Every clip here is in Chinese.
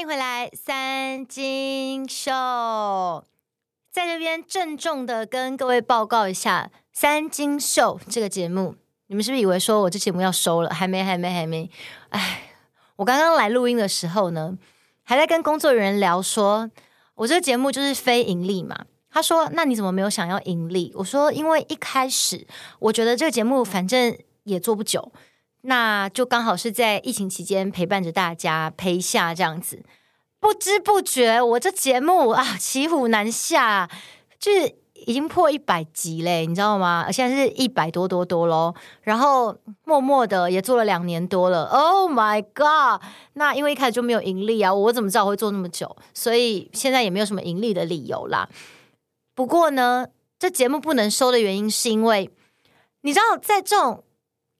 欢迎回来，三金秀，在这边郑重的跟各位报告一下，三金秀这个节目，你们是不是以为说我这节目要收了？还没，还没，还没。哎，我刚刚来录音的时候呢，还在跟工作人员聊说，我这个节目就是非盈利嘛。他说：“那你怎么没有想要盈利？”我说：“因为一开始我觉得这个节目反正也做不久。”那就刚好是在疫情期间陪伴着大家陪下这样子，不知不觉我这节目啊骑虎难下，就是已经破一百集嘞，你知道吗？现在是一百多多多喽，然后默默的也做了两年多了。Oh my god！那因为一开始就没有盈利啊，我怎么知道会做那么久？所以现在也没有什么盈利的理由啦。不过呢，这节目不能收的原因是因为你知道在这种。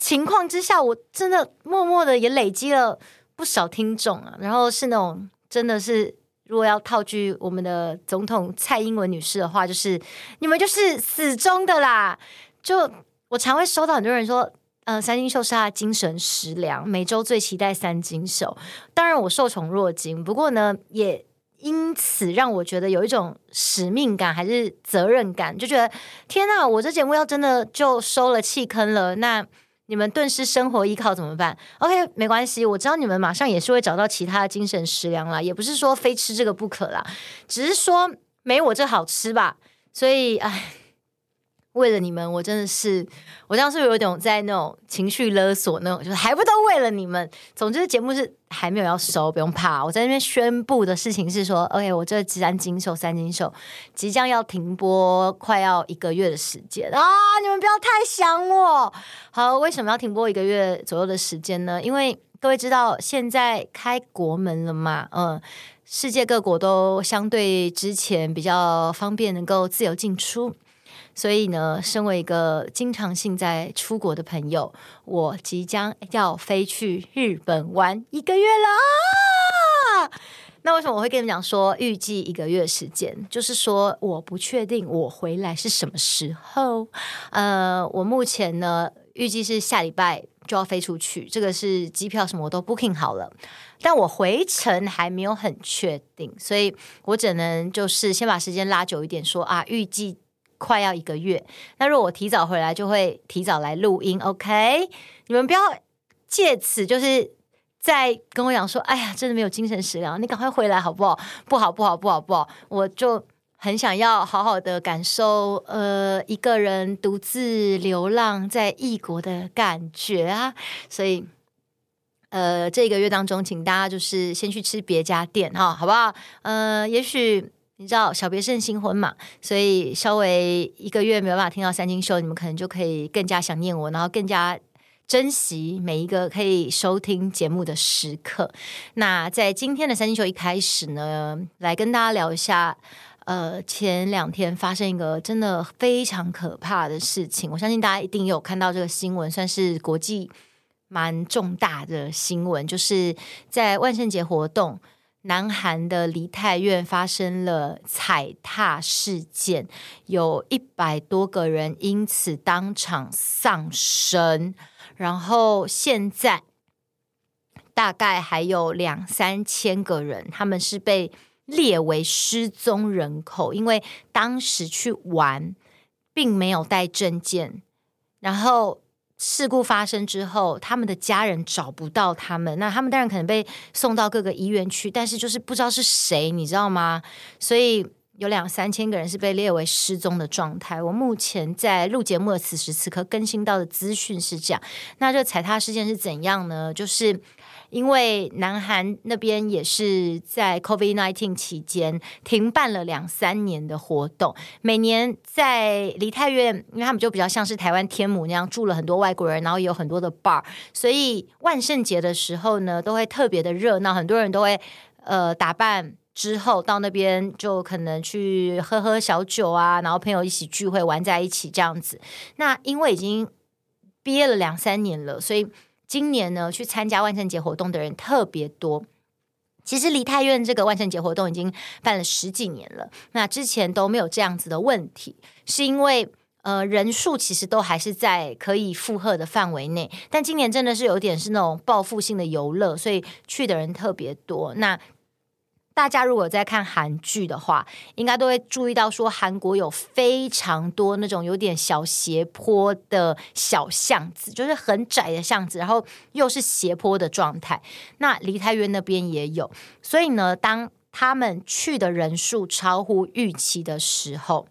情况之下，我真的默默的也累积了不少听众啊。然后是那种真的是，如果要套句我们的总统蔡英文女士的话，就是你们就是死忠的啦。就我常会收到很多人说，呃，三金秀是他的精神食粮，每周最期待三金秀。当然我受宠若惊，不过呢，也因此让我觉得有一种使命感还是责任感，就觉得天哪，我这节目要真的就收了弃坑了，那。你们顿时生活依靠怎么办？OK，没关系，我知道你们马上也是会找到其他的精神食粮啦，也不是说非吃这个不可啦，只是说没我这好吃吧。所以，唉。为了你们，我真的是，我这样是不是有点在那种情绪勒索那种？就是还不都为了你们？总之，节目是还没有要收，不用怕。我在那边宣布的事情是说，OK，我这三金秀、三金秀即将要停播，快要一个月的时间啊！你们不要太想我。好，为什么要停播一个月左右的时间呢？因为各位知道，现在开国门了嘛，嗯，世界各国都相对之前比较方便，能够自由进出。所以呢，身为一个经常性在出国的朋友，我即将要飞去日本玩一个月了！那为什么我会跟你们讲说预计一个月时间？就是说我不确定我回来是什么时候。呃，我目前呢预计是下礼拜就要飞出去，这个是机票什么我都 booking 好了，但我回程还没有很确定，所以我只能就是先把时间拉久一点，说啊，预计。快要一个月，那如果我提早回来，就会提早来录音。OK，你们不要借此就是在跟我讲说，哎呀，真的没有精神食粮，你赶快回来好不好？不好，不好，不好，不好，我就很想要好好的感受，呃，一个人独自流浪在异国的感觉啊。所以，呃，这个月当中，请大家就是先去吃别家店哈，好不好？呃，也许。你知道小别胜新婚嘛？所以稍微一个月没有办法听到三金秀，你们可能就可以更加想念我，然后更加珍惜每一个可以收听节目的时刻。那在今天的三金秀一开始呢，来跟大家聊一下，呃，前两天发生一个真的非常可怕的事情，我相信大家一定有看到这个新闻，算是国际蛮重大的新闻，就是在万圣节活动。南韩的梨泰院发生了踩踏事件，有一百多个人因此当场丧生，然后现在大概还有两三千个人，他们是被列为失踪人口，因为当时去玩并没有带证件，然后。事故发生之后，他们的家人找不到他们，那他们当然可能被送到各个医院去，但是就是不知道是谁，你知道吗？所以有两三千个人是被列为失踪的状态。我目前在录节目的此时此刻更新到的资讯是这样。那这踩踏事件是怎样呢？就是。因为南韩那边也是在 COVID-19 期间停办了两三年的活动，每年在梨泰院，因为他们就比较像是台湾天母那样住了很多外国人，然后也有很多的 bar，所以万圣节的时候呢，都会特别的热闹，很多人都会呃打扮之后到那边就可能去喝喝小酒啊，然后朋友一起聚会玩在一起这样子。那因为已经憋了两三年了，所以。今年呢，去参加万圣节活动的人特别多。其实梨泰院这个万圣节活动已经办了十几年了，那之前都没有这样子的问题，是因为呃人数其实都还是在可以负荷的范围内。但今年真的是有点是那种报复性的游乐，所以去的人特别多。那大家如果在看韩剧的话，应该都会注意到说，韩国有非常多那种有点小斜坡的小巷子，就是很窄的巷子，然后又是斜坡的状态。那梨泰院那边也有，所以呢，当他们去的人数超乎预期的时候，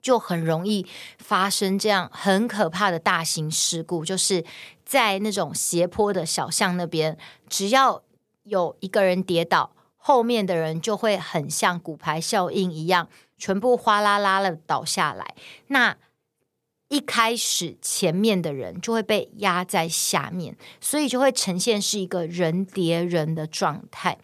就很容易发生这样很可怕的大型事故，就是在那种斜坡的小巷那边，只要有一个人跌倒，后面的人就会很像骨牌效应一样，全部哗啦啦的倒下来。那一开始前面的人就会被压在下面，所以就会呈现是一个人叠人的状态。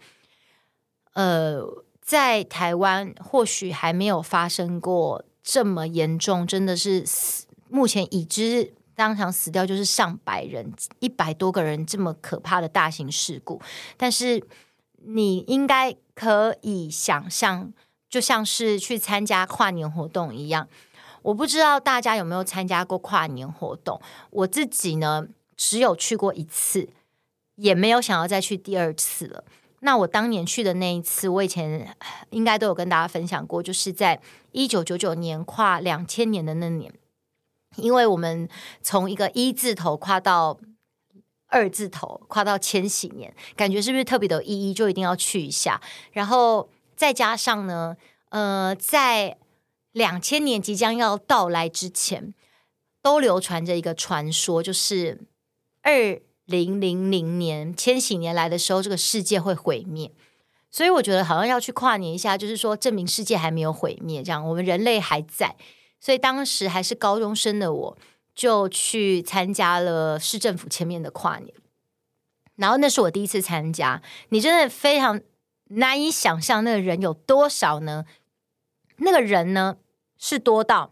呃，在台湾或许还没有发生过这么严重，真的是死，目前已知当场死掉就是上百人，一百多个人这么可怕的大型事故，但是。你应该可以想象，就像是去参加跨年活动一样。我不知道大家有没有参加过跨年活动，我自己呢，只有去过一次，也没有想要再去第二次了。那我当年去的那一次，我以前应该都有跟大家分享过，就是在一九九九年跨两千年的那年，因为我们从一个一字头跨到。二字头跨到千禧年，感觉是不是特别的意义？就一定要去一下。然后再加上呢，呃，在两千年即将要到来之前，都流传着一个传说，就是二零零零年千禧年来的时候，这个世界会毁灭。所以我觉得好像要去跨年一下，就是说证明世界还没有毁灭，这样我们人类还在。所以当时还是高中生的我。就去参加了市政府前面的跨年，然后那是我第一次参加。你真的非常难以想象那个人有多少呢？那个人呢是多到，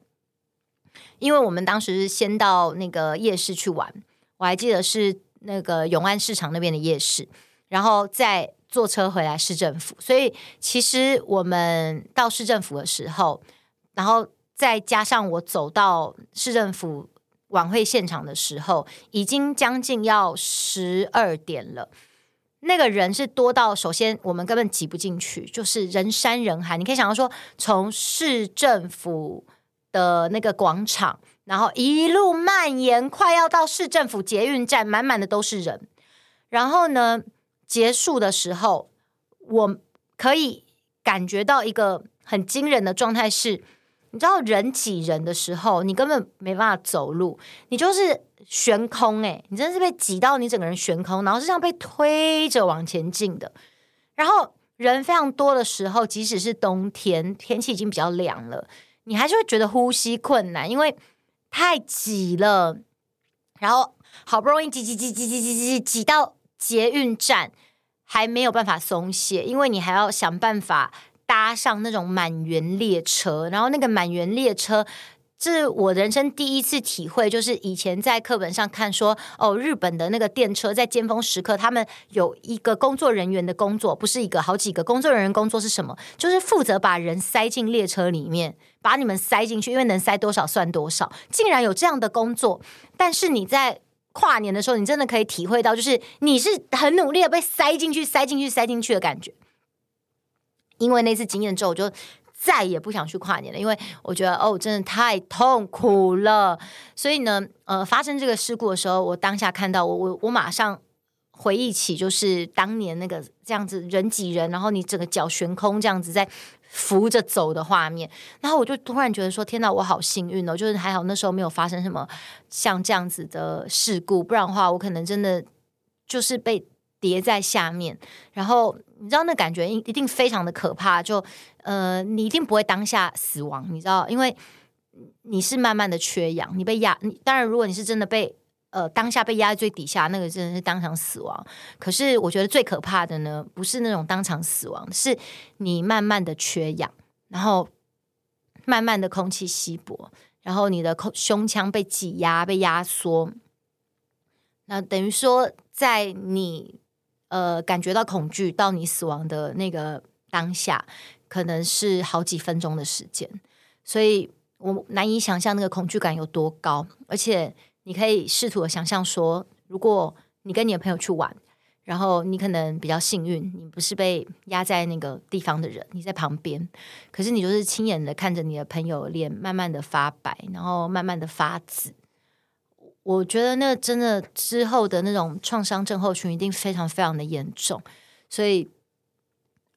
因为我们当时先到那个夜市去玩，我还记得是那个永安市场那边的夜市，然后再坐车回来市政府。所以其实我们到市政府的时候，然后再加上我走到市政府。晚会现场的时候，已经将近要十二点了。那个人是多到，首先我们根本挤不进去，就是人山人海。你可以想到说，从市政府的那个广场，然后一路蔓延，快要到市政府捷运站，满满的都是人。然后呢，结束的时候，我可以感觉到一个很惊人的状态是。你知道人挤人的时候，你根本没办法走路，你就是悬空诶，你真的是被挤到你整个人悬空，然后是这样被推着往前进的。然后人非常多的时候，即使是冬天，天气已经比较凉了，你还是会觉得呼吸困难，因为太挤了。然后好不容易挤挤挤挤挤挤挤挤到捷运站，还没有办法松懈，因为你还要想办法。搭上那种满员列车，然后那个满员列车，这是我人生第一次体会。就是以前在课本上看说，哦，日本的那个电车在尖峰时刻，他们有一个工作人员的工作，不是一个，好几个工作人员工作是什么？就是负责把人塞进列车里面，把你们塞进去，因为能塞多少算多少。竟然有这样的工作，但是你在跨年的时候，你真的可以体会到，就是你是很努力的被塞进去、塞进去、塞进去的感觉。因为那次经验之后，我就再也不想去跨年了，因为我觉得哦，真的太痛苦了。所以呢，呃，发生这个事故的时候，我当下看到我我我马上回忆起，就是当年那个这样子人挤人，然后你整个脚悬空这样子在扶着走的画面，然后我就突然觉得说：天哪，我好幸运哦！就是还好那时候没有发生什么像这样子的事故，不然的话，我可能真的就是被。叠在下面，然后你知道那感觉一定非常的可怕，就呃，你一定不会当下死亡，你知道，因为你是慢慢的缺氧，你被压，当然如果你是真的被呃当下被压在最底下，那个真的是当场死亡。可是我觉得最可怕的呢，不是那种当场死亡，是你慢慢的缺氧，然后慢慢的空气稀薄，然后你的胸腔被挤压、被压缩，那等于说在你。呃，感觉到恐惧到你死亡的那个当下，可能是好几分钟的时间，所以我难以想象那个恐惧感有多高。而且，你可以试图的想象说，如果你跟你的朋友去玩，然后你可能比较幸运，你不是被压在那个地方的人，你在旁边，可是你就是亲眼的看着你的朋友脸慢慢的发白，然后慢慢的发紫。我觉得那真的之后的那种创伤症候群一定非常非常的严重，所以，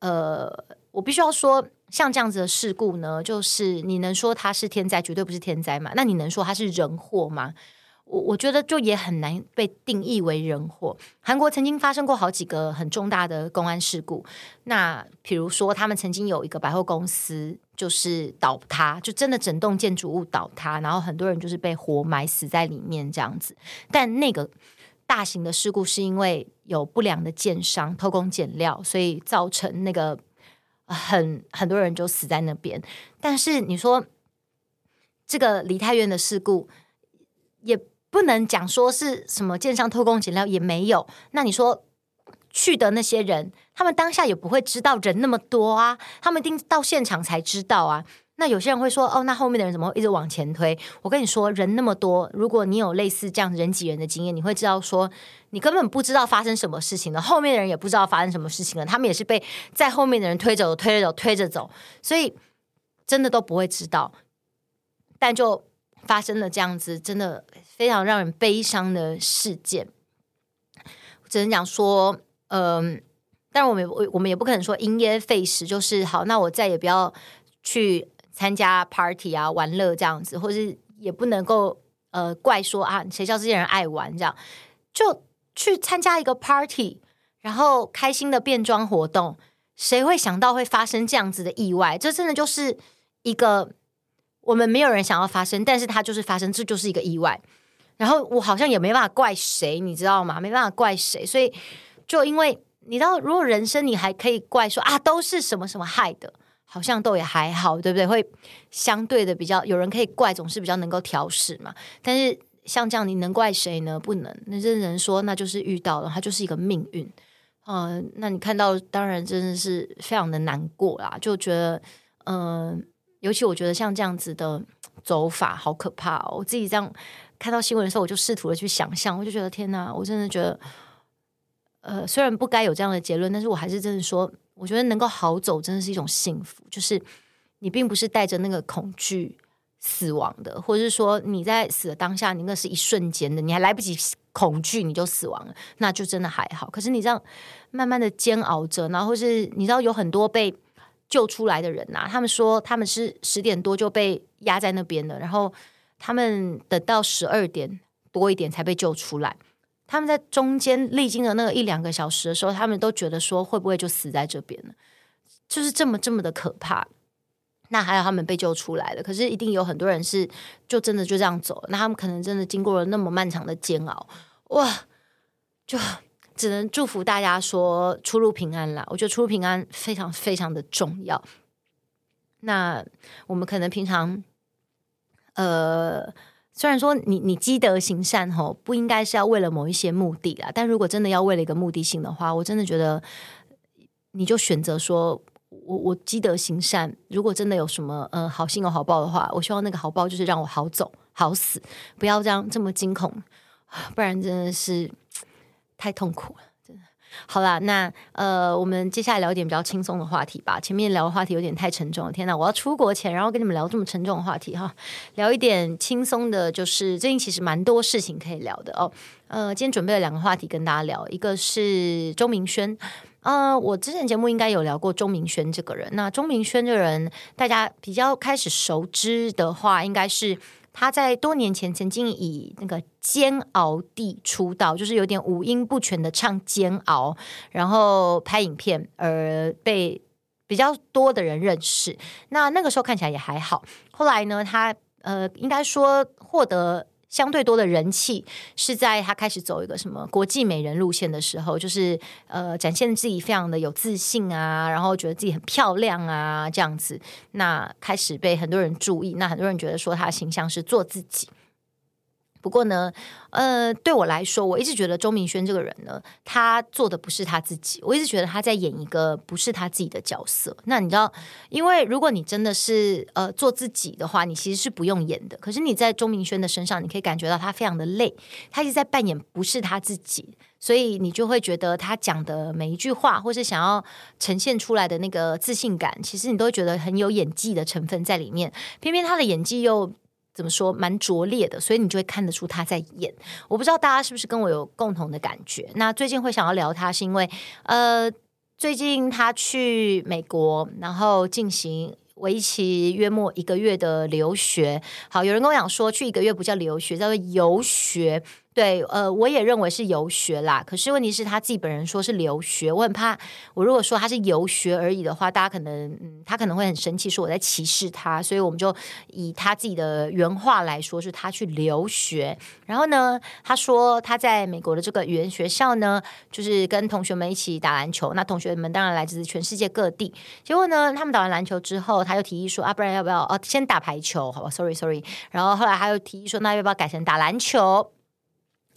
呃，我必须要说，像这样子的事故呢，就是你能说它是天灾，绝对不是天灾嘛？那你能说它是人祸吗？我我觉得就也很难被定义为人祸。韩国曾经发生过好几个很重大的公安事故，那比如说他们曾经有一个百货公司就是倒塌，就真的整栋建筑物倒塌，然后很多人就是被活埋死在里面这样子。但那个大型的事故是因为有不良的建商偷工减料，所以造成那个很很多人就死在那边。但是你说这个梨泰院的事故也。不能讲说是什么建商偷工减料也没有，那你说去的那些人，他们当下也不会知道人那么多啊，他们一定到现场才知道啊。那有些人会说，哦，那后面的人怎么一直往前推？我跟你说，人那么多，如果你有类似这样人挤人的经验，你会知道说，你根本不知道发生什么事情了，后面的人也不知道发生什么事情了，他们也是被在后面的人推着走、推着走、推着走，所以真的都不会知道，但就。发生了这样子，真的非常让人悲伤的事件。只能讲说，嗯、但我们我我们也不可能说因噎废食，就是好，那我再也不要去参加 party 啊、玩乐这样子，或是也不能够呃怪说啊，谁叫这些人爱玩这样，就去参加一个 party，然后开心的变装活动，谁会想到会发生这样子的意外？这真的就是一个。我们没有人想要发生，但是它就是发生，这就是一个意外。然后我好像也没办法怪谁，你知道吗？没办法怪谁，所以就因为你知道，如果人生你还可以怪说啊，都是什么什么害的，好像都也还好，对不对？会相对的比较有人可以怪，总是比较能够调试嘛。但是像这样，你能怪谁呢？不能。那这人说，那就是遇到了，他就是一个命运。嗯、那你看到，当然真的是非常的难过啦，就觉得嗯。尤其我觉得像这样子的走法好可怕哦！我自己这样看到新闻的时候，我就试图的去想象，我就觉得天哪！我真的觉得，呃，虽然不该有这样的结论，但是我还是真的说，我觉得能够好走真的是一种幸福。就是你并不是带着那个恐惧死亡的，或者是说你在死的当下，你那是一瞬间的，你还来不及恐惧你就死亡了，那就真的还好。可是你这样慢慢的煎熬着，然后是你知道有很多被。救出来的人呐、他们说他们是十点多就被压在那边的，然后他们等到十二点多一点才被救出来。他们在中间历经了那个一两个小时的时候，他们都觉得说会不会就死在这边了，就是这么这么的可怕。那还有他们被救出来了，可是一定有很多人是就真的就这样走了，那他们可能真的经过了那么漫长的煎熬，哇，就。只能祝福大家说出入平安啦。我觉得出入平安非常非常的重要。那我们可能平常，呃，虽然说你你积德行善吼，不应该是要为了某一些目的啦。但如果真的要为了一个目的性的话，我真的觉得你就选择说我我积德行善。如果真的有什么呃好心有好报的话，我希望那个好报就是让我好走好死，不要这样这么惊恐，不然真的是。太痛苦了，好啦，那呃，我们接下来聊一点比较轻松的话题吧。前面聊的话题有点太沉重了，天哪！我要出国前，然后跟你们聊这么沉重的话题哈，聊一点轻松的，就是最近其实蛮多事情可以聊的哦。呃，今天准备了两个话题跟大家聊，一个是钟明轩。呃，我之前节目应该有聊过钟明轩这个人。那钟明轩这个人，大家比较开始熟知的话，应该是。他在多年前曾经以那个煎熬地出道，就是有点五音不全的唱煎熬，然后拍影片而被比较多的人认识。那那个时候看起来也还好。后来呢，他呃，应该说获得。相对多的人气是在他开始走一个什么国际美人路线的时候，就是呃展现自己非常的有自信啊，然后觉得自己很漂亮啊这样子，那开始被很多人注意，那很多人觉得说他的形象是做自己。不过呢，呃，对我来说，我一直觉得周明轩这个人呢，他做的不是他自己。我一直觉得他在演一个不是他自己的角色。那你知道，因为如果你真的是呃做自己的话，你其实是不用演的。可是你在周明轩的身上，你可以感觉到他非常的累，他一直在扮演不是他自己，所以你就会觉得他讲的每一句话，或是想要呈现出来的那个自信感，其实你都会觉得很有演技的成分在里面。偏偏他的演技又。怎么说，蛮拙劣的，所以你就会看得出他在演。我不知道大家是不是跟我有共同的感觉。那最近会想要聊他，是因为呃，最近他去美国，然后进行为期约莫一个月的留学。好，有人跟我讲说，去一个月不叫留学，叫做游学。对，呃，我也认为是游学啦。可是问题是他自己本人说是留学，我很怕，我如果说他是游学而已的话，大家可能，嗯，他可能会很生气，说我在歧视他。所以我们就以他自己的原话来说，是他去留学。然后呢，他说他在美国的这个语言学校呢，就是跟同学们一起打篮球。那同学们当然来自全世界各地。结果呢，他们打完篮球之后，他又提议说啊，不然要不要哦，先打排球？好吧，sorry sorry。然后后来他又提议说，那要不要改成打篮球？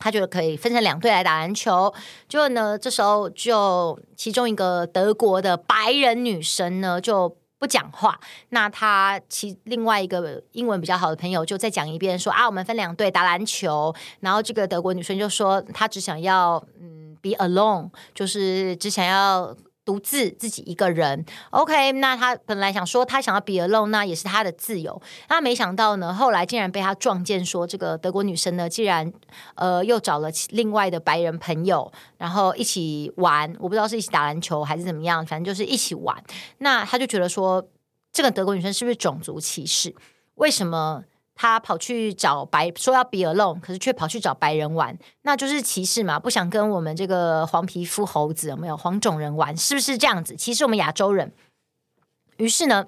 他就可以分成两队来打篮球，就呢，这时候就其中一个德国的白人女生呢就不讲话，那他其另外一个英文比较好的朋友就再讲一遍说啊，我们分两队打篮球，然后这个德国女生就说她只想要嗯 be alone，就是只想要。独自自己一个人，OK，那他本来想说他想要 be alone，那也是他的自由。他没想到呢，后来竟然被他撞见，说这个德国女生呢，竟然呃又找了另外的白人朋友，然后一起玩。我不知道是一起打篮球还是怎么样，反正就是一起玩。那他就觉得说，这个德国女生是不是种族歧视？为什么？他跑去找白说要 be alone，可是却跑去找白人玩，那就是歧视嘛？不想跟我们这个黄皮肤猴子有没有黄种人玩？是不是这样子？歧视我们亚洲人。于是呢，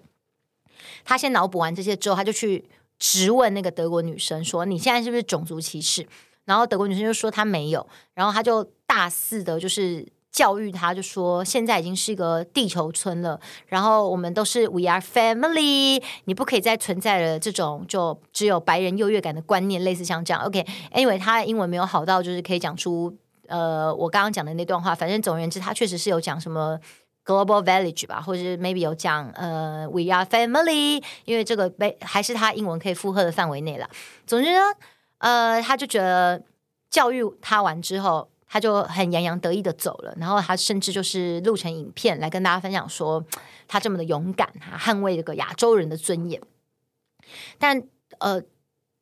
他先脑补完这些之后，他就去质问那个德国女生说：“你现在是不是种族歧视？”然后德国女生就说她没有，然后他就大肆的就是。教育他，就说现在已经是一个地球村了，然后我们都是 We are family，你不可以再存在了这种就只有白人优越感的观念，类似像这样。OK，Anyway，他英文没有好到就是可以讲出呃我刚刚讲的那段话。反正总而言之，他确实是有讲什么 global village 吧，或者是 maybe 有讲呃 We are family，因为这个被还是他英文可以负荷的范围内了。总之呢，呃，他就觉得教育他完之后。他就很洋洋得意的走了，然后他甚至就是录成影片来跟大家分享说他这么的勇敢，捍卫这个亚洲人的尊严。但呃，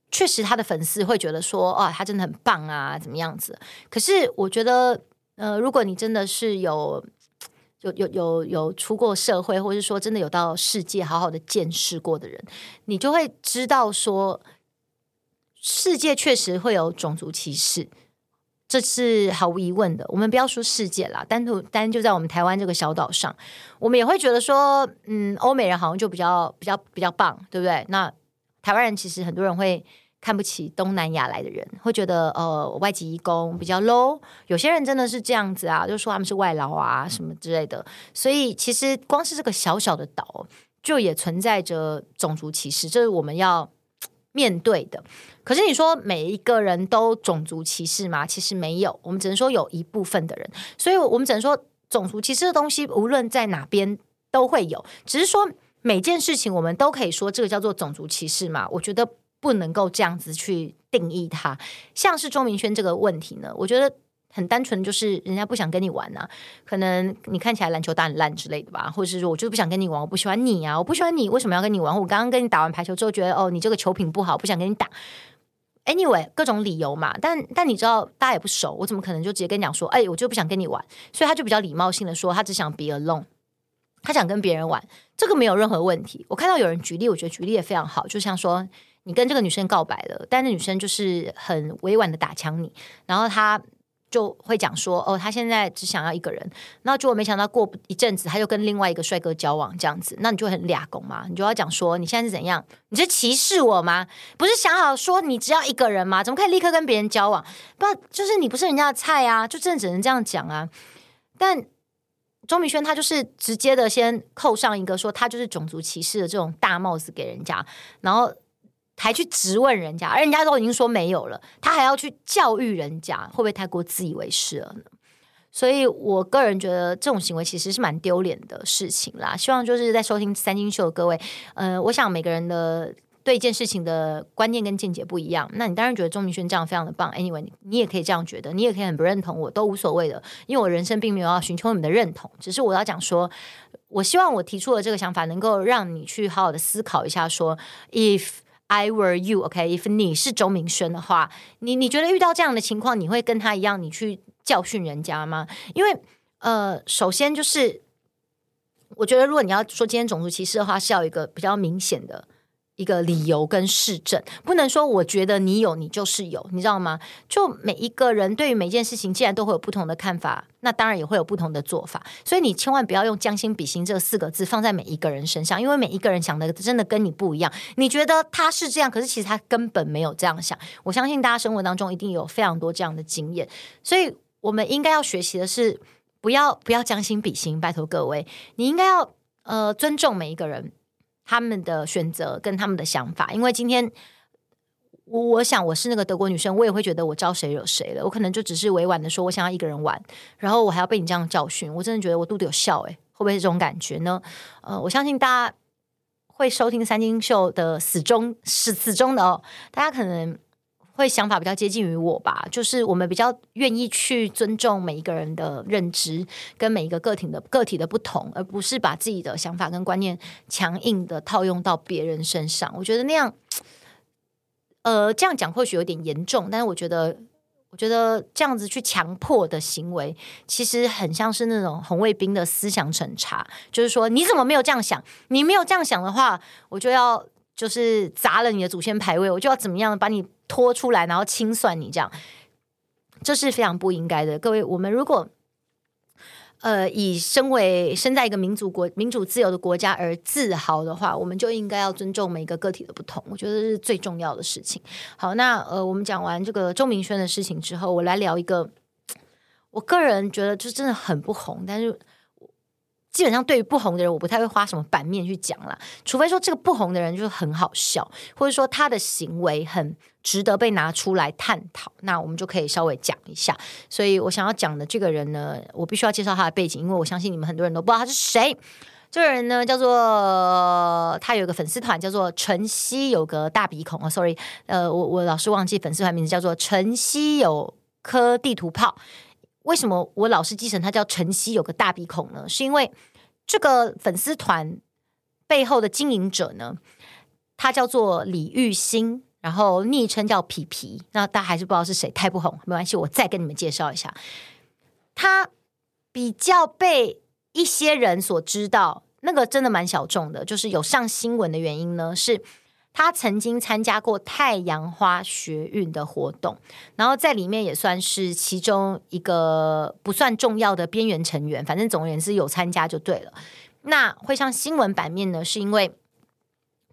确实他的粉丝会觉得说，哦，他真的很棒啊，怎么样子？可是我觉得，呃，如果你真的是有有有有有出过社会，或者是说真的有到世界好好的见识过的人，你就会知道说，世界确实会有种族歧视。这是毫无疑问的。我们不要说世界啦，单独单就在我们台湾这个小岛上，我们也会觉得说，嗯，欧美人好像就比较比较比较棒，对不对？那台湾人其实很多人会看不起东南亚来的人，会觉得呃外籍移工比较 low。有些人真的是这样子啊，就说他们是外劳啊什么之类的。所以其实光是这个小小的岛，就也存在着种族歧视，这是我们要面对的。可是你说每一个人都种族歧视吗？其实没有，我们只能说有一部分的人。所以我们只能说种族歧视的东西，无论在哪边都会有。只是说每件事情，我们都可以说这个叫做种族歧视嘛？我觉得不能够这样子去定义它。像是钟明轩这个问题呢，我觉得。很单纯，就是人家不想跟你玩呐、啊，可能你看起来篮球打很烂之类的吧，或者是说我就是不想跟你玩，我不喜欢你啊，我不喜欢你，为什么要跟你玩？我刚刚跟你打完排球之后，觉得哦，你这个球品不好，不想跟你打。Anyway，各种理由嘛，但但你知道，大家也不熟，我怎么可能就直接跟你讲说，哎，我就不想跟你玩？所以他就比较礼貌性的说，他只想 be alone，他想跟别人玩，这个没有任何问题。我看到有人举例，我觉得举例也非常好，就像说你跟这个女生告白了，但是女生就是很委婉的打枪你，然后他。就会讲说哦，他现在只想要一个人，那结果没想到过一阵子，他就跟另外一个帅哥交往这样子，那你就很俩公嘛，你就要讲说你现在是怎样？你是歧视我吗？不是想好说你只要一个人吗？怎么可以立刻跟别人交往？不，就是你不是人家的菜啊，就真的只能这样讲啊。但周明轩他就是直接的先扣上一个说他就是种族歧视的这种大帽子给人家，然后。还去质问人家，而人家都已经说没有了，他还要去教育人家，会不会太过自以为是了呢？所以我个人觉得这种行为其实是蛮丢脸的事情啦。希望就是在收听三金秀的各位，呃，我想每个人的对一件事情的观念跟见解不一样。那你当然觉得钟明轩这样非常的棒，anyway，你，也可以这样觉得，你也可以很不认同我，都无所谓的，因为我人生并没有要寻求你们的认同，只是我要讲说，我希望我提出的这个想法能够让你去好好的思考一下，说 if。I were you, OK? If 你是周明轩的话，你你觉得遇到这样的情况，你会跟他一样，你去教训人家吗？因为呃，首先就是，我觉得如果你要说今天种族歧视的话，是要一个比较明显的。一个理由跟事证，不能说我觉得你有，你就是有，你知道吗？就每一个人对于每件事情，既然都会有不同的看法，那当然也会有不同的做法。所以你千万不要用将心比心这四个字放在每一个人身上，因为每一个人想的真的跟你不一样。你觉得他是这样，可是其实他根本没有这样想。我相信大家生活当中一定有非常多这样的经验，所以我们应该要学习的是，不要不要将心比心，拜托各位，你应该要呃尊重每一个人。他们的选择跟他们的想法，因为今天我我想我是那个德国女生，我也会觉得我招谁惹谁了。我可能就只是委婉的说，我想要一个人玩，然后我还要被你这样教训，我真的觉得我肚子有笑诶，会不会是这种感觉呢？呃，我相信大家会收听三金秀的死忠是死忠的哦，大家可能。会想法比较接近于我吧，就是我们比较愿意去尊重每一个人的认知跟每一个个体的个体的不同，而不是把自己的想法跟观念强硬的套用到别人身上。我觉得那样，呃，这样讲或许有点严重，但是我觉得，我觉得这样子去强迫的行为，其实很像是那种红卫兵的思想审查，就是说你怎么没有这样想？你没有这样想的话，我就要就是砸了你的祖先牌位，我就要怎么样把你。拖出来，然后清算你，这样这是非常不应该的。各位，我们如果呃以身为身在一个民主国、民主自由的国家而自豪的话，我们就应该要尊重每一个个体的不同。我觉得是最重要的事情。好，那呃，我们讲完这个钟明轩的事情之后，我来聊一个，我个人觉得就真的很不红，但是。基本上对于不红的人，我不太会花什么版面去讲啦，除非说这个不红的人就是很好笑，或者说他的行为很值得被拿出来探讨，那我们就可以稍微讲一下。所以我想要讲的这个人呢，我必须要介绍他的背景，因为我相信你们很多人都不知道他是谁。这个人呢，叫做他有个粉丝团，叫做晨曦有个大鼻孔啊，sorry，呃，我我老是忘记粉丝团名字，叫做晨曦有颗地图炮。为什么我老是记成他叫晨曦有个大鼻孔呢？是因为这个粉丝团背后的经营者呢，他叫做李玉兴，然后昵称叫皮皮。那大家还是不知道是谁，太不红，没关系，我再跟你们介绍一下。他比较被一些人所知道，那个真的蛮小众的，就是有上新闻的原因呢是。他曾经参加过太阳花学运的活动，然后在里面也算是其中一个不算重要的边缘成员，反正总而言之有参加就对了。那会上新闻版面呢，是因为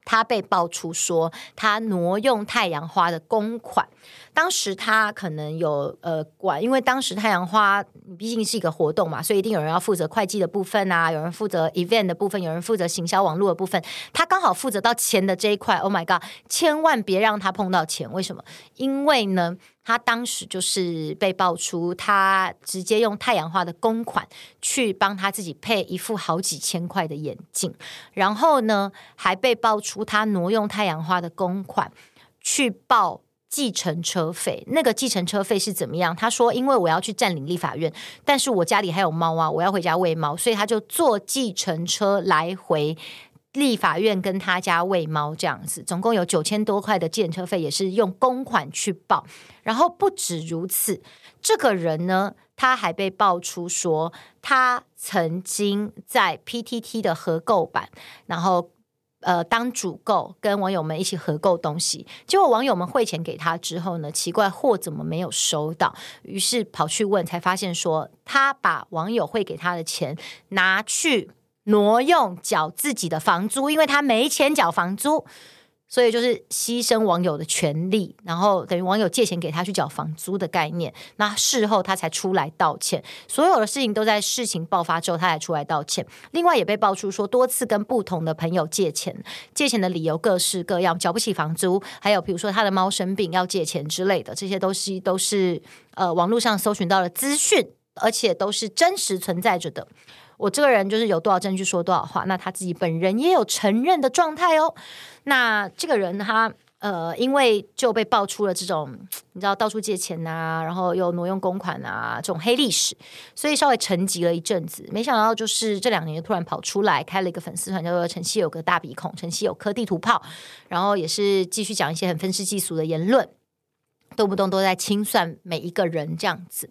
他被爆出说他挪用太阳花的公款。当时他可能有呃管，因为当时太阳花毕竟是一个活动嘛，所以一定有人要负责会计的部分啊，有人负责 event 的部分，有人负责行销网络的部分。他刚好负责到钱的这一块。Oh my god！千万别让他碰到钱。为什么？因为呢，他当时就是被爆出他直接用太阳花的公款去帮他自己配一副好几千块的眼镜，然后呢，还被爆出他挪用太阳花的公款去报。计程车费，那个计程车费是怎么样？他说：“因为我要去占领立法院，但是我家里还有猫啊，我要回家喂猫，所以他就坐计程车来回立法院跟他家喂猫，这样子，总共有九千多块的建车费，也是用公款去报。然后不止如此，这个人呢，他还被爆出说，他曾经在 PTT 的合购版，然后。”呃，当主购跟网友们一起合购东西，结果网友们汇钱给他之后呢，奇怪货怎么没有收到？于是跑去问，才发现说他把网友汇给他的钱拿去挪用缴自己的房租，因为他没钱缴房租。所以就是牺牲网友的权利，然后等于网友借钱给他去缴房租的概念。那事后他才出来道歉，所有的事情都在事情爆发之后他才出来道歉。另外也被爆出说多次跟不同的朋友借钱，借钱的理由各式各样，缴不起房租，还有比如说他的猫生病要借钱之类的，这些都是都是呃网络上搜寻到的资讯，而且都是真实存在着的。我这个人就是有多少证据说多少话，那他自己本人也有承认的状态哦。那这个人他呃，因为就被爆出了这种你知道到处借钱啊，然后又挪用公款啊这种黑历史，所以稍微沉寂了一阵子。没想到就是这两年突然跑出来开了一个粉丝团，叫做“晨曦有个大鼻孔”，晨曦有颗地图炮，然后也是继续讲一些很愤世嫉俗的言论。动不动都在清算每一个人这样子，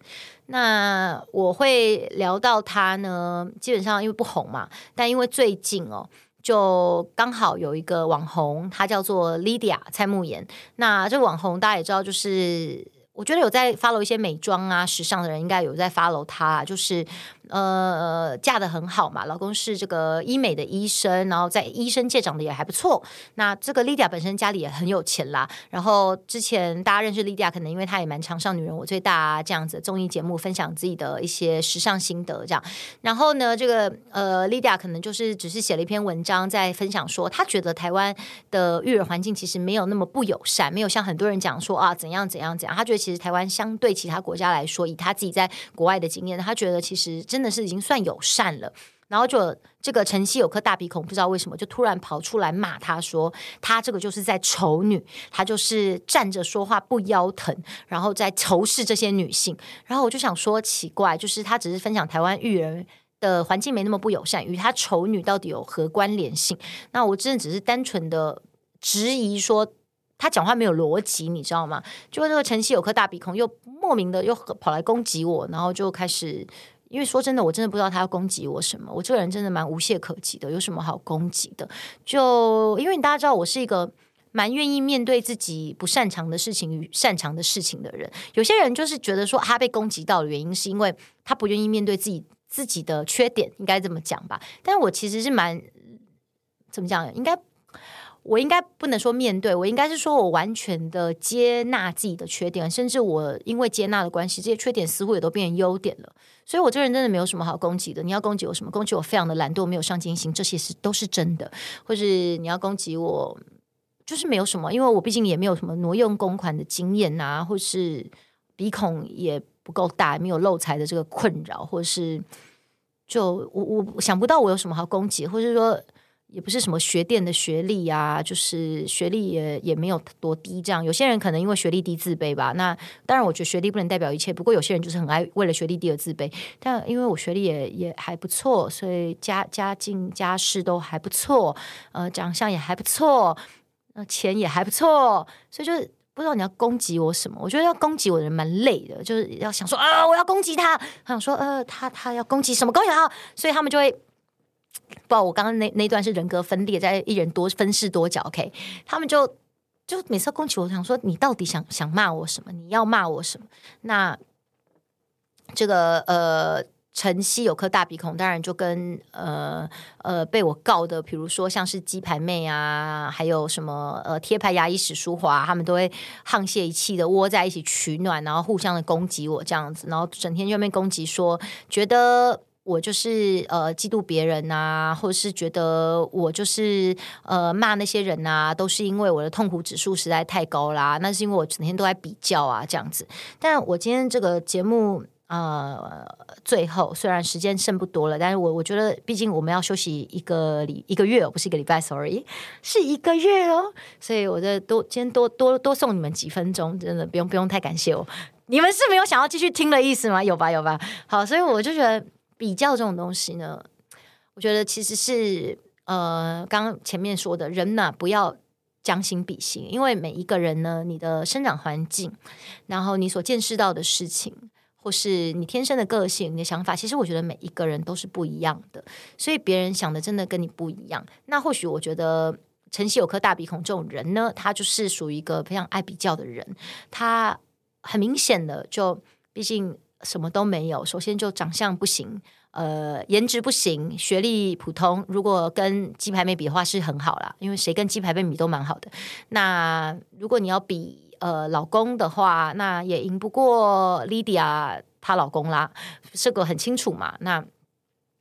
那我会聊到他呢，基本上因为不红嘛，但因为最近哦，就刚好有一个网红，他叫做 Lydia 蔡慕言。那这个网红大家也知道，就是我觉得有在 follow 一些美妆啊、时尚的人，应该有在 follow 他，就是。呃，嫁得很好嘛，老公是这个医美的医生，然后在医生界长得也还不错。那这个 Lydia 本身家里也很有钱啦。然后之前大家认识 Lydia，可能因为她也蛮常上《女人我最大》啊这样子综艺节目，分享自己的一些时尚心得这样。然后呢，这个呃 Lydia 可能就是只是写了一篇文章，在分享说，她觉得台湾的育儿环境其实没有那么不友善，没有像很多人讲说啊怎样怎样怎样。她觉得其实台湾相对其他国家来说，以她自己在国外的经验，她觉得其实真的是已经算友善了，然后就这个晨曦有颗大鼻孔，不知道为什么就突然跑出来骂他说，他这个就是在丑女，他就是站着说话不腰疼，然后在仇视这些女性。然后我就想说奇怪，就是他只是分享台湾育儿的环境没那么不友善，与他丑女到底有何关联性？那我真的只是单纯的质疑说他讲话没有逻辑，你知道吗？就这个晨曦有颗大鼻孔，又莫名的又跑来攻击我，然后就开始。因为说真的，我真的不知道他要攻击我什么。我这个人真的蛮无懈可击的，有什么好攻击的？就因为大家知道，我是一个蛮愿意面对自己不擅长的事情与擅长的事情的人。有些人就是觉得说他被攻击到的原因，是因为他不愿意面对自己自己的缺点，应该这么讲吧？但我其实是蛮怎么讲？应该。我应该不能说面对，我应该是说我完全的接纳自己的缺点，甚至我因为接纳的关系，这些缺点似乎也都变成优点了。所以，我这个人真的没有什么好攻击的。你要攻击我什么？攻击我非常的懒惰，没有上进心，这些是都是真的。或是你要攻击我，就是没有什么，因为我毕竟也没有什么挪用公款的经验啊，或是鼻孔也不够大，没有漏财的这个困扰，或是就我我想不到我有什么好攻击，或是说。也不是什么学电的学历啊，就是学历也也没有多低。这样有些人可能因为学历低自卑吧。那当然，我觉得学历不能代表一切。不过有些人就是很爱为了学历低而自卑。但因为我学历也也还不错，所以家家境家世都还不错，呃，长相也还不错，呃，钱也还不错。所以就是不知道你要攻击我什么。我觉得要攻击我的人蛮累的，就是要想说啊，我要攻击他，他想说呃，他他要攻击什么攻击他，所以他们就会。不，我刚刚那那段是人格分裂，在一人多分饰多角。OK，他们就就每次攻击我，想说你到底想想骂我什么？你要骂我什么？那这个呃，晨曦有颗大鼻孔，当然就跟呃呃被我告的，比如说像是鸡排妹啊，还有什么呃贴牌牙医史书华，他们都会沆瀣一气的窝在一起取暖，然后互相的攻击我这样子，然后整天就被攻击说觉得。我就是呃嫉妒别人呐，或者是觉得我就是呃骂那些人呐，都是因为我的痛苦指数实在太高啦。那是因为我整天都在比较啊，这样子。但我今天这个节目呃最后虽然时间剩不多了，但是我我觉得毕竟我们要休息一个礼一个月，不是一个礼拜，sorry，是一个月哦。所以我就多今天多多多送你们几分钟，真的不用不用太感谢我。你们是没有想要继续听的意思吗？有吧有吧。好，所以我就觉得。比较这种东西呢，我觉得其实是呃，刚刚前面说的人呐，不要将心比心，因为每一个人呢，你的生长环境，然后你所见识到的事情，或是你天生的个性、你的想法，其实我觉得每一个人都是不一样的，所以别人想的真的跟你不一样。那或许我觉得晨曦有颗大鼻孔这种人呢，他就是属于一个非常爱比较的人，他很明显的就毕竟。什么都没有，首先就长相不行，呃，颜值不行，学历普通，如果跟鸡排妹比的话是很好啦，因为谁跟鸡排妹比都蛮好的。那如果你要比呃老公的话，那也赢不过 Lydia 她老公啦，这个很清楚嘛。那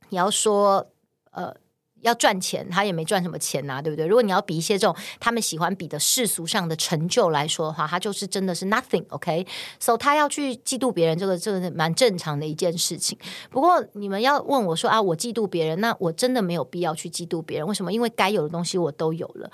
你要说呃。要赚钱，他也没赚什么钱呐、啊，对不对？如果你要比一些这种他们喜欢比的世俗上的成就来说的话，他就是真的是 nothing ok。so 他要去嫉妒别人，这个这个蛮正常的一件事情。不过你们要问我说啊，我嫉妒别人，那我真的没有必要去嫉妒别人，为什么？因为该有的东西我都有了，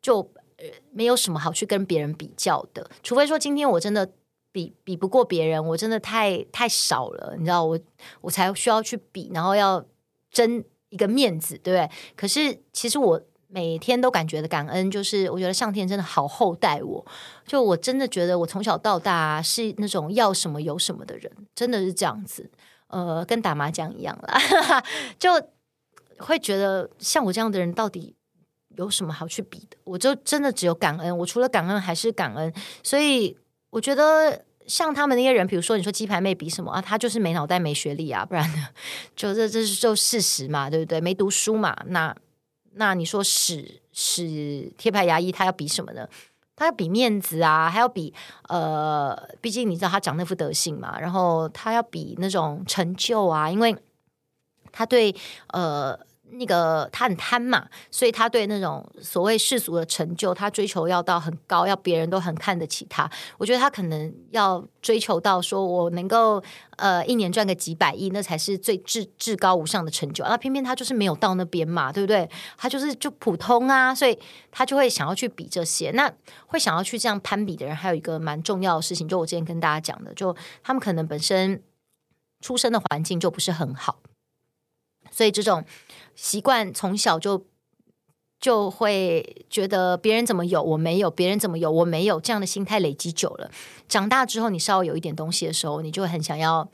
就呃没有什么好去跟别人比较的。除非说今天我真的比比不过别人，我真的太太少了，你知道我我才需要去比，然后要争。一个面子，对不对？可是其实我每天都感觉的感恩，就是我觉得上天真的好厚待我。就我真的觉得我从小到大是那种要什么有什么的人，真的是这样子。呃，跟打麻将一样啦，就会觉得像我这样的人到底有什么好去比的？我就真的只有感恩。我除了感恩还是感恩，所以我觉得。像他们那些人，比如说你说鸡排妹比什么啊？他就是没脑袋、没学历啊，不然呢？就这这是就事实嘛，对不对？没读书嘛。那那你说使使贴牌牙医，他要比什么呢？他要比面子啊，还要比呃，毕竟你知道他长那副德行嘛。然后他要比那种成就啊，因为他对呃。那个他很贪嘛，所以他对那种所谓世俗的成就，他追求要到很高，要别人都很看得起他。我觉得他可能要追求到说，我能够呃一年赚个几百亿，那才是最至至高无上的成就。那偏偏他就是没有到那边嘛，对不对？他就是就普通啊，所以他就会想要去比这些。那会想要去这样攀比的人，还有一个蛮重要的事情，就我之前跟大家讲的，就他们可能本身出生的环境就不是很好。所以这种习惯从小就就会觉得别人怎么有我没有，别人怎么有我没有，这样的心态累积久了，长大之后你稍微有一点东西的时候，你就很想要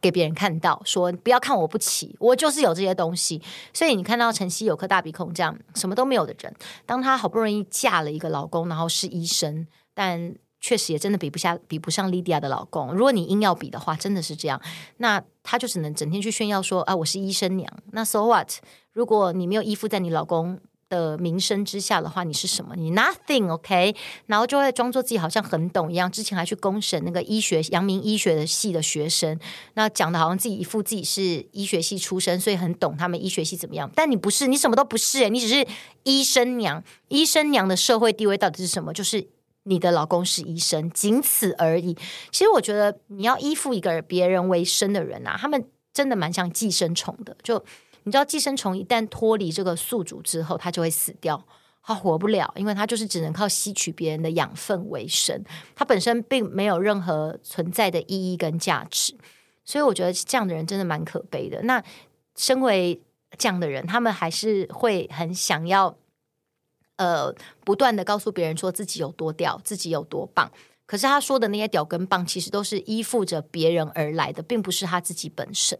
给别人看到，说不要看我不起，我就是有这些东西。所以你看到晨曦有颗大鼻孔这样什么都没有的人，当他好不容易嫁了一个老公，然后是医生，但。确实也真的比不下，比不上莉迪亚的老公。如果你硬要比的话，真的是这样。那他就只能整天去炫耀说啊，我是医生娘。那 so what？如果你没有依附在你老公的名声之下的话，你是什么？你 Nothing，OK？然后就会装作自己好像很懂一样。之前还去公审那个医学阳明医学的系的学生，那讲的好像自己一副自己是医学系出身，所以很懂他们医学系怎么样。但你不是，你什么都不是，你只是医生娘。医生娘的社会地位到底是什么？就是。你的老公是医生，仅此而已。其实我觉得，你要依附一个别人为生的人啊，他们真的蛮像寄生虫的。就你知道，寄生虫一旦脱离这个宿主之后，它就会死掉，它活不了，因为它就是只能靠吸取别人的养分为生，它本身并没有任何存在的意义跟价值。所以我觉得这样的人真的蛮可悲的。那身为这样的人，他们还是会很想要。呃，不断的告诉别人说自己有多屌，自己有多棒。可是他说的那些屌跟棒，其实都是依附着别人而来的，并不是他自己本身。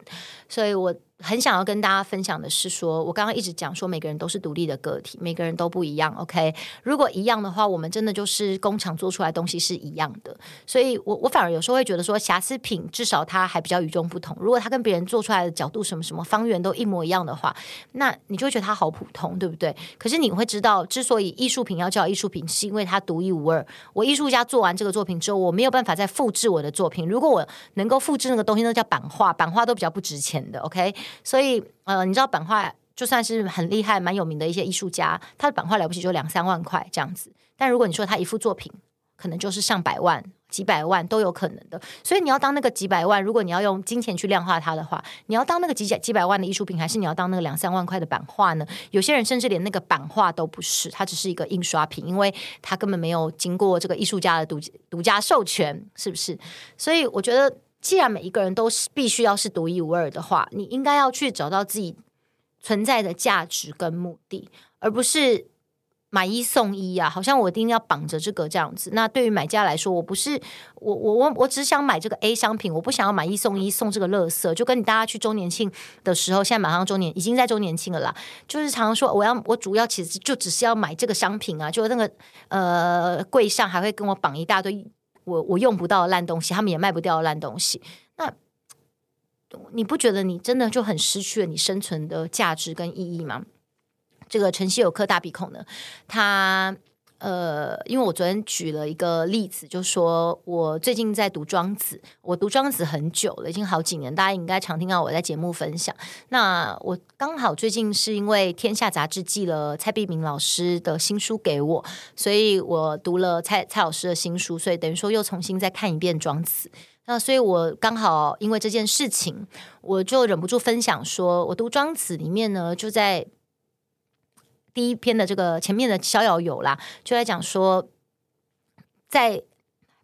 所以我。很想要跟大家分享的是说，我刚刚一直讲说，每个人都是独立的个体，每个人都不一样。OK，如果一样的话，我们真的就是工厂做出来的东西是一样的。所以我我反而有时候会觉得说，瑕疵品至少它还比较与众不同。如果它跟别人做出来的角度什么什么方圆都一模一样的话，那你就会觉得它好普通，对不对？可是你会知道，之所以艺术品要叫艺术品，是因为它独一无二。我艺术家做完这个作品之后，我没有办法再复制我的作品。如果我能够复制那个东西，那叫版画，版画都比较不值钱的。OK。所以，呃，你知道版画就算是很厉害、蛮有名的一些艺术家，他的版画了不起就两三万块这样子。但如果你说他一幅作品，可能就是上百万、几百万都有可能的。所以你要当那个几百万，如果你要用金钱去量化它的话，你要当那个几几百万的艺术品，还是你要当那个两三万块的版画呢？有些人甚至连那个版画都不是，它只是一个印刷品，因为它根本没有经过这个艺术家的独独家授权，是不是？所以我觉得。既然每一个人都是必须要是独一无二的话，你应该要去找到自己存在的价值跟目的，而不是买一送一啊！好像我一定要绑着这个这样子。那对于买家来说，我不是我我我我只想买这个 A 商品，我不想要买一送一送这个垃圾。就跟你大家去周年庆的时候，现在马上周年已经在周年庆了啦，就是常常说我要我主要其实就只是要买这个商品啊，就那个呃柜上还会跟我绑一大堆。我我用不到烂东西，他们也卖不掉烂东西。那你不觉得你真的就很失去了你生存的价值跟意义吗？这个晨曦有颗大鼻孔呢，他。呃，因为我昨天举了一个例子，就说我最近在读《庄子》，我读《庄子》很久了，已经好几年，大家应该常听到我在节目分享。那我刚好最近是因为《天下》杂志寄了蔡璧明老师的新书给我，所以我读了蔡蔡老师的新书，所以等于说又重新再看一遍《庄子》。那所以我刚好因为这件事情，我就忍不住分享说，我读《庄子》里面呢，就在。第一篇的这个前面的逍遥游啦，就在讲说，在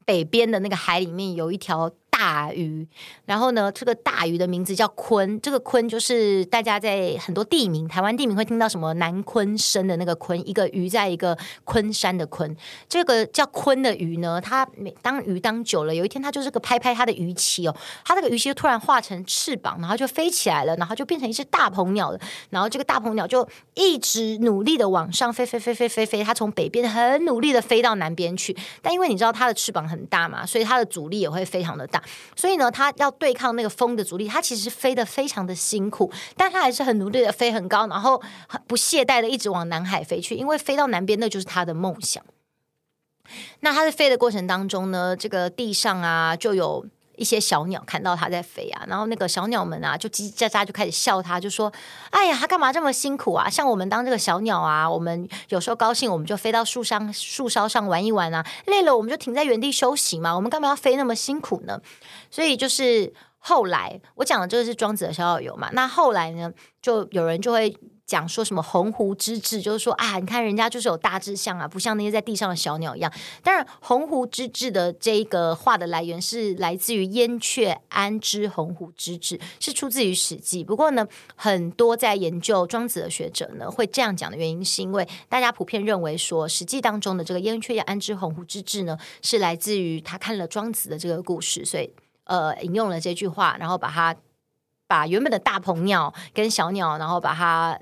北边的那个海里面有一条。大鱼，然后呢，这个大鱼的名字叫鲲，这个鲲就是大家在很多地名，台湾地名会听到什么南鲲鯓的那个鲲，一个鱼在一个昆山的昆，这个叫鲲的鱼呢，它每当鱼当久了，有一天它就是个拍拍它的鱼鳍哦，它这个鱼鳍就突然化成翅膀，然后就飞起来了，然后就变成一只大鹏鸟了，然后这个大鹏鸟就一直努力的往上飞飞飞飞飞飞，它从北边很努力的飞到南边去，但因为你知道它的翅膀很大嘛，所以它的阻力也会非常的大。所以呢，它要对抗那个风的阻力，它其实飞得非常的辛苦，但它还是很努力的飞很高，然后不懈怠的一直往南海飞去，因为飞到南边那就是它的梦想。那它在飞的过程当中呢，这个地上啊就有。一些小鸟看到它在飞啊，然后那个小鸟们啊就叽叽喳喳就开始笑它，就说：“哎呀，它干嘛这么辛苦啊？像我们当这个小鸟啊，我们有时候高兴我们就飞到树上树梢上玩一玩啊，累了我们就停在原地休息嘛，我们干嘛要飞那么辛苦呢？”所以就是后来我讲的这个是庄子的逍遥游嘛，那后来呢，就有人就会。讲说什么鸿鹄之志，就是说啊，你看人家就是有大志向啊，不像那些在地上的小鸟一样。当然，鸿鹄之志的这一个话的来源是来自于“燕雀安知鸿鹄之志”，是出自于《史记》。不过呢，很多在研究庄子的学者呢，会这样讲的原因，是因为大家普遍认为说，《史记》当中的这个“燕雀安知鸿鹄之志”呢，是来自于他看了庄子的这个故事，所以呃，引用了这句话，然后把它把原本的大鹏鸟跟小鸟，然后把它。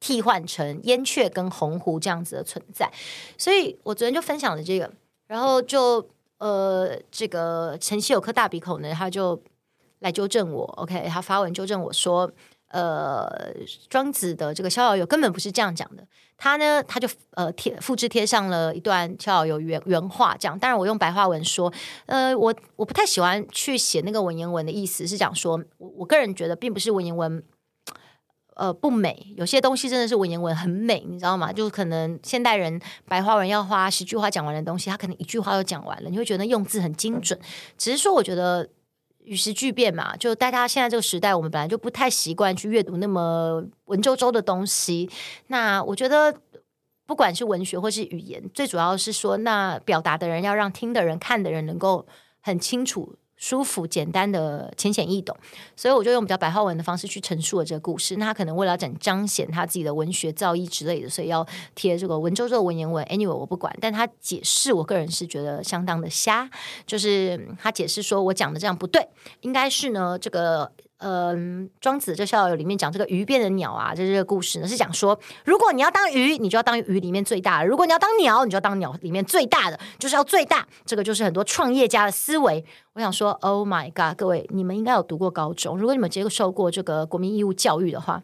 替换成燕雀跟鸿鹄这样子的存在，所以我昨天就分享了这个，然后就呃，这个陈希有颗大鼻孔呢，他就来纠正我，OK，他发文纠正我说，呃，庄子的这个逍遥游根本不是这样讲的，他呢，他就呃贴复制贴上了一段逍遥游原原话，这样，当然我用白话文说，呃，我我不太喜欢去写那个文言文的意思，是讲说我我个人觉得并不是文言文。呃，不美，有些东西真的是文言文很美，你知道吗？就可能现代人白话文要花十句话讲完的东西，他可能一句话就讲完了，你会觉得用字很精准。只是说，我觉得与时俱变嘛，就大家现在这个时代，我们本来就不太习惯去阅读那么文绉绉的东西。那我觉得，不管是文学或是语言，最主要是说，那表达的人要让听的人、看的人能够很清楚。舒服、简单的、浅显易懂，所以我就用比较白话文的方式去陈述了这个故事。那他可能为了展彰显他自己的文学造诣之类的，所以要贴这个文绉绉的文言文。Anyway，我不管，但他解释，我个人是觉得相当的瞎。就是他解释说我讲的这样不对，应该是呢这个。嗯，庄子这逍遥游里面讲这个鱼变的鸟啊，这这个故事呢是讲说，如果你要当鱼，你就要当鱼里面最大的；如果你要当鸟，你就要当鸟里面最大的，就是要最大。这个就是很多创业家的思维。我想说，Oh my God，各位，你们应该有读过高中，如果你们接受过这个国民义务教育的话。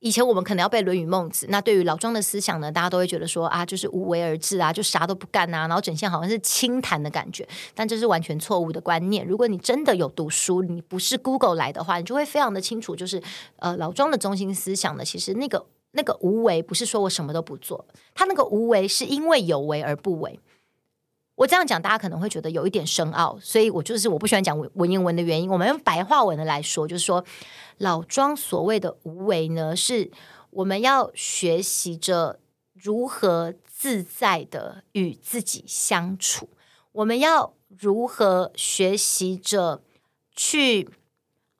以前我们可能要背《论语》《孟子》，那对于老庄的思想呢，大家都会觉得说啊，就是无为而治啊，就啥都不干啊，然后整天好像是清谈的感觉。但这是完全错误的观念。如果你真的有读书，你不是 Google 来的话，你就会非常的清楚，就是呃，老庄的中心思想呢，其实那个那个无为不是说我什么都不做，他那个无为是因为有为而不为。我这样讲，大家可能会觉得有一点深奥，所以我就是我不喜欢讲文文言文的原因。我们用白话文的来说，就是说老庄所谓的无为呢，是我们要学习着如何自在的与自己相处，我们要如何学习着去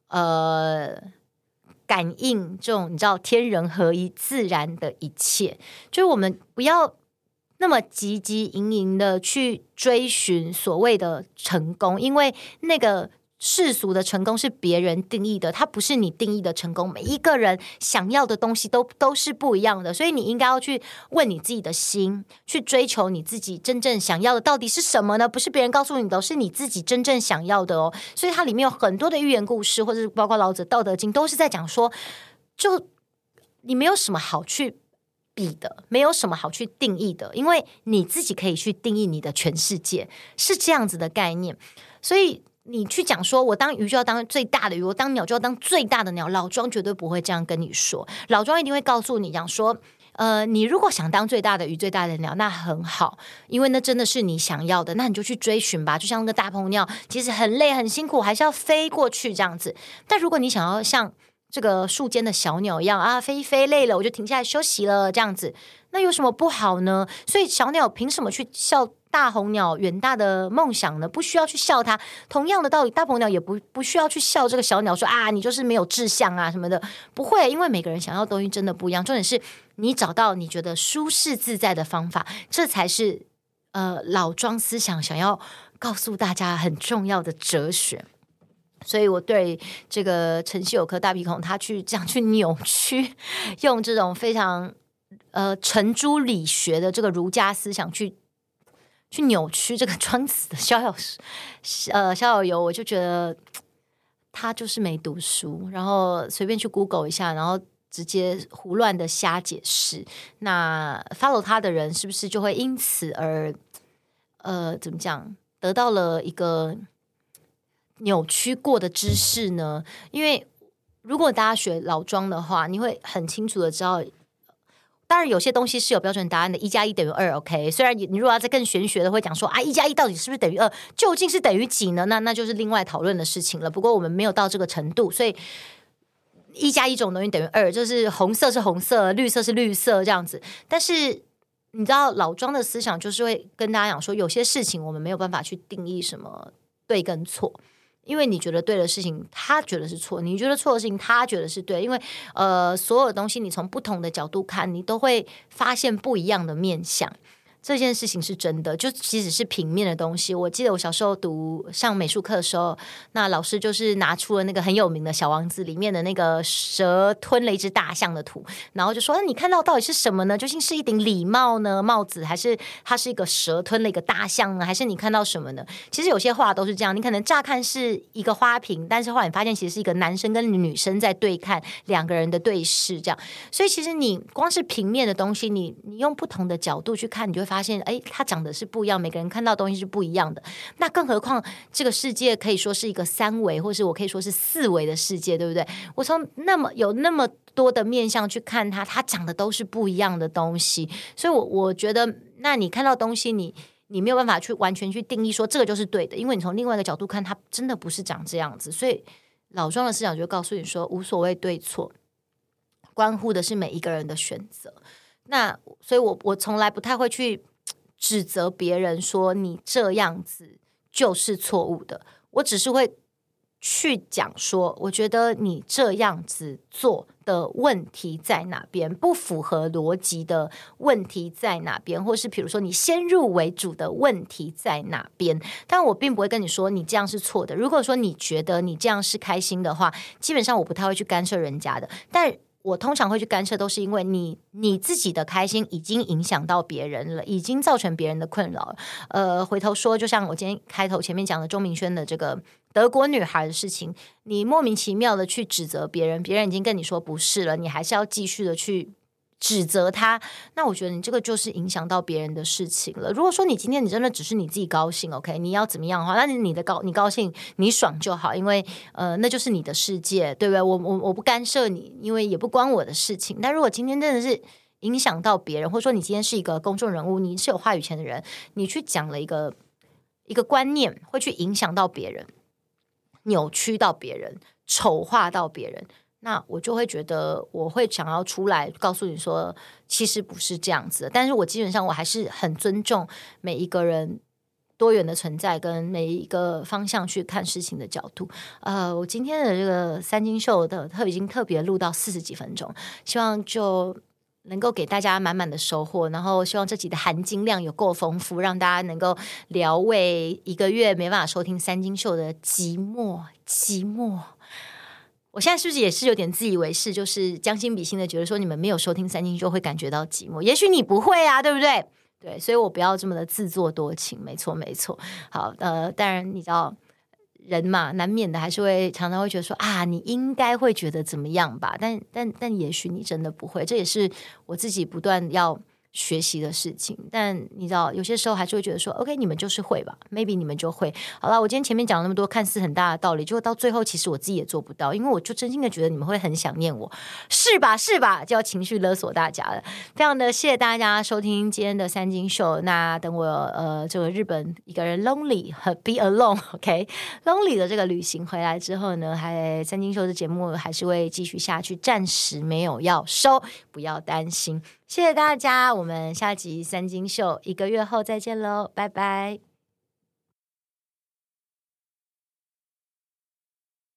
呃感应这种你知道天人合一、自然的一切，就是我们不要。那么汲汲营营的去追寻所谓的成功，因为那个世俗的成功是别人定义的，它不是你定义的成功。每一个人想要的东西都都是不一样的，所以你应该要去问你自己的心，去追求你自己真正想要的到底是什么呢？不是别人告诉你的，是你自己真正想要的哦。所以它里面有很多的寓言故事，或者是包括老子《道德经》，都是在讲说，就你没有什么好去比的，没有什么好去定义的，因为你自己可以去定义你的全世界，是这样子的概念，所以。你去讲说，我当鱼就要当最大的鱼，我当鸟就要当最大的鸟。老庄绝对不会这样跟你说，老庄一定会告诉你讲说，呃，你如果想当最大的鱼、最大的鸟，那很好，因为那真的是你想要的，那你就去追寻吧。就像那个大鹏鸟，其实很累很辛苦，还是要飞过去这样子。但如果你想要像这个树间的小鸟一样啊，飞飞累了，我就停下来休息了，这样子，那有什么不好呢？所以小鸟凭什么去笑？大红鸟远大的梦想呢，不需要去笑它。同样的道理，大鹏鸟也不不需要去笑这个小鸟，说啊，你就是没有志向啊什么的，不会，因为每个人想要东西真的不一样。重点是你找到你觉得舒适自在的方法，这才是呃老庄思想想要告诉大家很重要的哲学。所以我对这个陈希有颗大鼻孔，他去 这样去扭曲，用这种非常呃程朱理学的这个儒家思想去。去扭曲这个 庄子的逍遥，呃，逍遥游，我就觉得他就是没读书，然后随便去 Google 一下，然后直接胡乱的瞎解释。那 follow 他的人是不是就会因此而，呃，怎么讲，得到了一个扭曲过的知识呢？因为如果大家学老庄的话，你会很清楚的知道。当然，有些东西是有标准答案的，一加一等于二。OK，虽然你你如果要再更玄学的，会讲说啊，一加一到底是不是等于二？究竟是等于几呢？那那就是另外讨论的事情了。不过我们没有到这个程度，所以一加一种东西等于二，就是红色是红色，绿色是绿色这样子。但是你知道老庄的思想就是会跟大家讲说，有些事情我们没有办法去定义什么对跟错。因为你觉得对的事情，他觉得是错；你觉得错的事情，他觉得是对。因为呃，所有东西你从不同的角度看，你都会发现不一样的面相。这件事情是真的，就即使是平面的东西。我记得我小时候读上美术课的时候，那老师就是拿出了那个很有名的小王子里面的那个蛇吞了一只大象的图，然后就说：“那你看到到底是什么呢？究竟是一顶礼帽呢？帽子，还是它是一个蛇吞了一个大象呢？还是你看到什么呢？”其实有些画都是这样，你可能乍看是一个花瓶，但是后来你发现其实是一个男生跟女生在对看，两个人的对视这样。所以其实你光是平面的东西，你你用不同的角度去看，你就会发。发现哎，它讲的是不一样，每个人看到东西是不一样的。那更何况这个世界可以说是一个三维，或是我可以说是四维的世界，对不对？我从那么有那么多的面相去看它，它讲的都是不一样的东西。所以我，我觉得，那你看到东西你，你你没有办法去完全去定义说这个就是对的，因为你从另外一个角度看，它真的不是长这样子。所以，老庄的思想就告诉你说，无所谓对错，关乎的是每一个人的选择。那所以我，我从来不太会去指责别人说你这样子就是错误的。我只是会去讲说，我觉得你这样子做的问题在哪边，不符合逻辑的问题在哪边，或是比如说你先入为主的问题在哪边。但我并不会跟你说你这样是错的。如果说你觉得你这样是开心的话，基本上我不太会去干涉人家的。但我通常会去干涉，都是因为你你自己的开心已经影响到别人了，已经造成别人的困扰。呃，回头说，就像我今天开头前面讲的钟明轩的这个德国女孩的事情，你莫名其妙的去指责别人，别人已经跟你说不是了，你还是要继续的去。指责他，那我觉得你这个就是影响到别人的事情了。如果说你今天你真的只是你自己高兴，OK，你要怎么样的话，那你的高你高兴你爽就好，因为呃那就是你的世界，对不对？我我我不干涉你，因为也不关我的事情。但如果今天真的是影响到别人，或者说你今天是一个公众人物，你是有话语权的人，你去讲了一个一个观念，会去影响到别人，扭曲到别人，丑化到别人。那我就会觉得，我会想要出来告诉你说，其实不是这样子。但是我基本上我还是很尊重每一个人多元的存在，跟每一个方向去看事情的角度。呃，我今天的这个三金秀的特已经特别录到四十几分钟，希望就能够给大家满满的收获，然后希望这集的含金量有够丰富，让大家能够疗愈一个月没办法收听三金秀的寂寞寂寞。我现在是不是也是有点自以为是，就是将心比心的觉得说，你们没有收听三金就会感觉到寂寞？也许你不会啊，对不对？对，所以我不要这么的自作多情。没错，没错。好，呃，当然你知道。人嘛，难免的还是会常常会觉得说啊，你应该会觉得怎么样吧？但但但也许你真的不会，这也是我自己不断要。学习的事情，但你知道，有些时候还是会觉得说，OK，你们就是会吧，maybe 你们就会。好了，我今天前面讲了那么多，看似很大的道理，结果到最后，其实我自己也做不到，因为我就真心的觉得你们会很想念我，是吧？是吧？就要情绪勒索大家了。非常的谢谢大家收听今天的三金秀。那等我呃这个日本一个人 lonely 和 be alone，OK，lonely 的这个旅行回来之后呢，还三金秀的节目还是会继续下去，暂时没有要收，不要担心。谢谢大家，我们下集三金秀一个月后再见喽，拜拜。